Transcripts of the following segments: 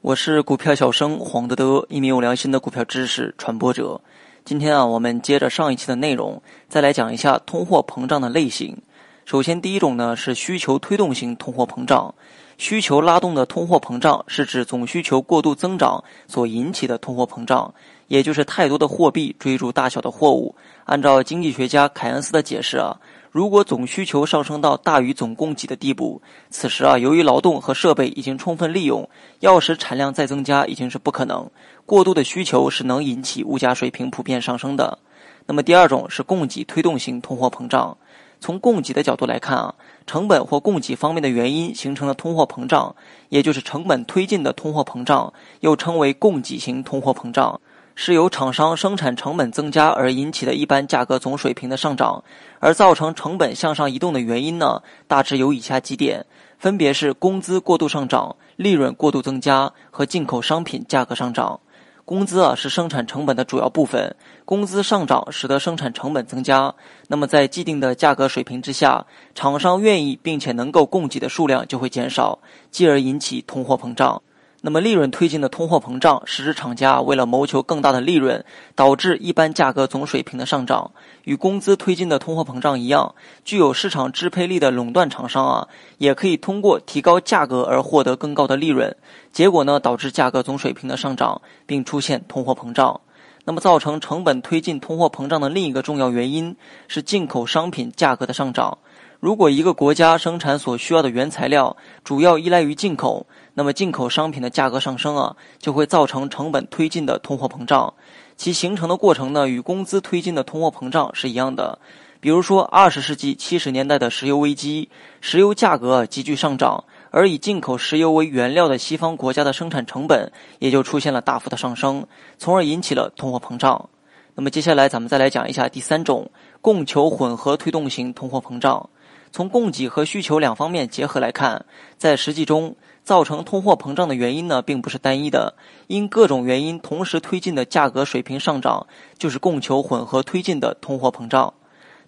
我是股票小生黄德德，一名有良心的股票知识传播者。今天啊，我们接着上一期的内容，再来讲一下通货膨胀的类型。首先，第一种呢是需求推动型通货膨胀。需求拉动的通货膨胀是指总需求过度增长所引起的通货膨胀，也就是太多的货币追逐大小的货物。按照经济学家凯恩斯的解释啊，如果总需求上升到大于总供给的地步，此时啊，由于劳动和设备已经充分利用，要使产量再增加已经是不可能。过度的需求是能引起物价水平普遍上升的。那么第二种是供给推动型通货膨胀。从供给的角度来看啊，成本或供给方面的原因形成了通货膨胀，也就是成本推进的通货膨胀，又称为供给型通货膨胀，是由厂商生产成本增加而引起的一般价格总水平的上涨。而造成成本向上移动的原因呢，大致有以下几点，分别是工资过度上涨、利润过度增加和进口商品价格上涨。工资啊是生产成本的主要部分，工资上涨使得生产成本增加。那么在既定的价格水平之下，厂商愿意并且能够供给的数量就会减少，继而引起通货膨胀。那么利润推进的通货膨胀是指厂家为了谋求更大的利润，导致一般价格总水平的上涨。与工资推进的通货膨胀一样，具有市场支配力的垄断厂商啊，也可以通过提高价格而获得更高的利润。结果呢，导致价格总水平的上涨，并出现通货膨胀。那么造成成本推进通货膨胀的另一个重要原因是进口商品价格的上涨。如果一个国家生产所需要的原材料主要依赖于进口，那么进口商品的价格上升啊，就会造成成本推进的通货膨胀。其形成的过程呢，与工资推进的通货膨胀是一样的。比如说，二十世纪七十年代的石油危机，石油价格急剧上涨，而以进口石油为原料的西方国家的生产成本也就出现了大幅的上升，从而引起了通货膨胀。那么接下来咱们再来讲一下第三种供求混合推动型通货膨胀。从供给和需求两方面结合来看，在实际中造成通货膨胀的原因呢，并不是单一的，因各种原因同时推进的价格水平上涨，就是供求混合推进的通货膨胀。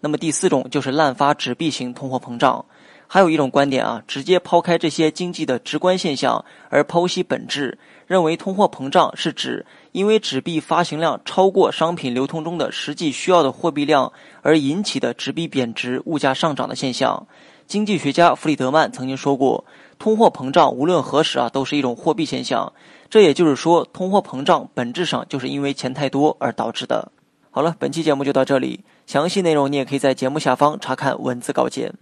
那么第四种就是滥发纸币型通货膨胀。还有一种观点啊，直接抛开这些经济的直观现象，而剖析本质，认为通货膨胀是指因为纸币发行量超过商品流通中的实际需要的货币量而引起的纸币贬值、物价上涨的现象。经济学家弗里德曼曾经说过，通货膨胀无论何时啊都是一种货币现象。这也就是说，通货膨胀本质上就是因为钱太多而导致的。好了，本期节目就到这里，详细内容你也可以在节目下方查看文字稿件。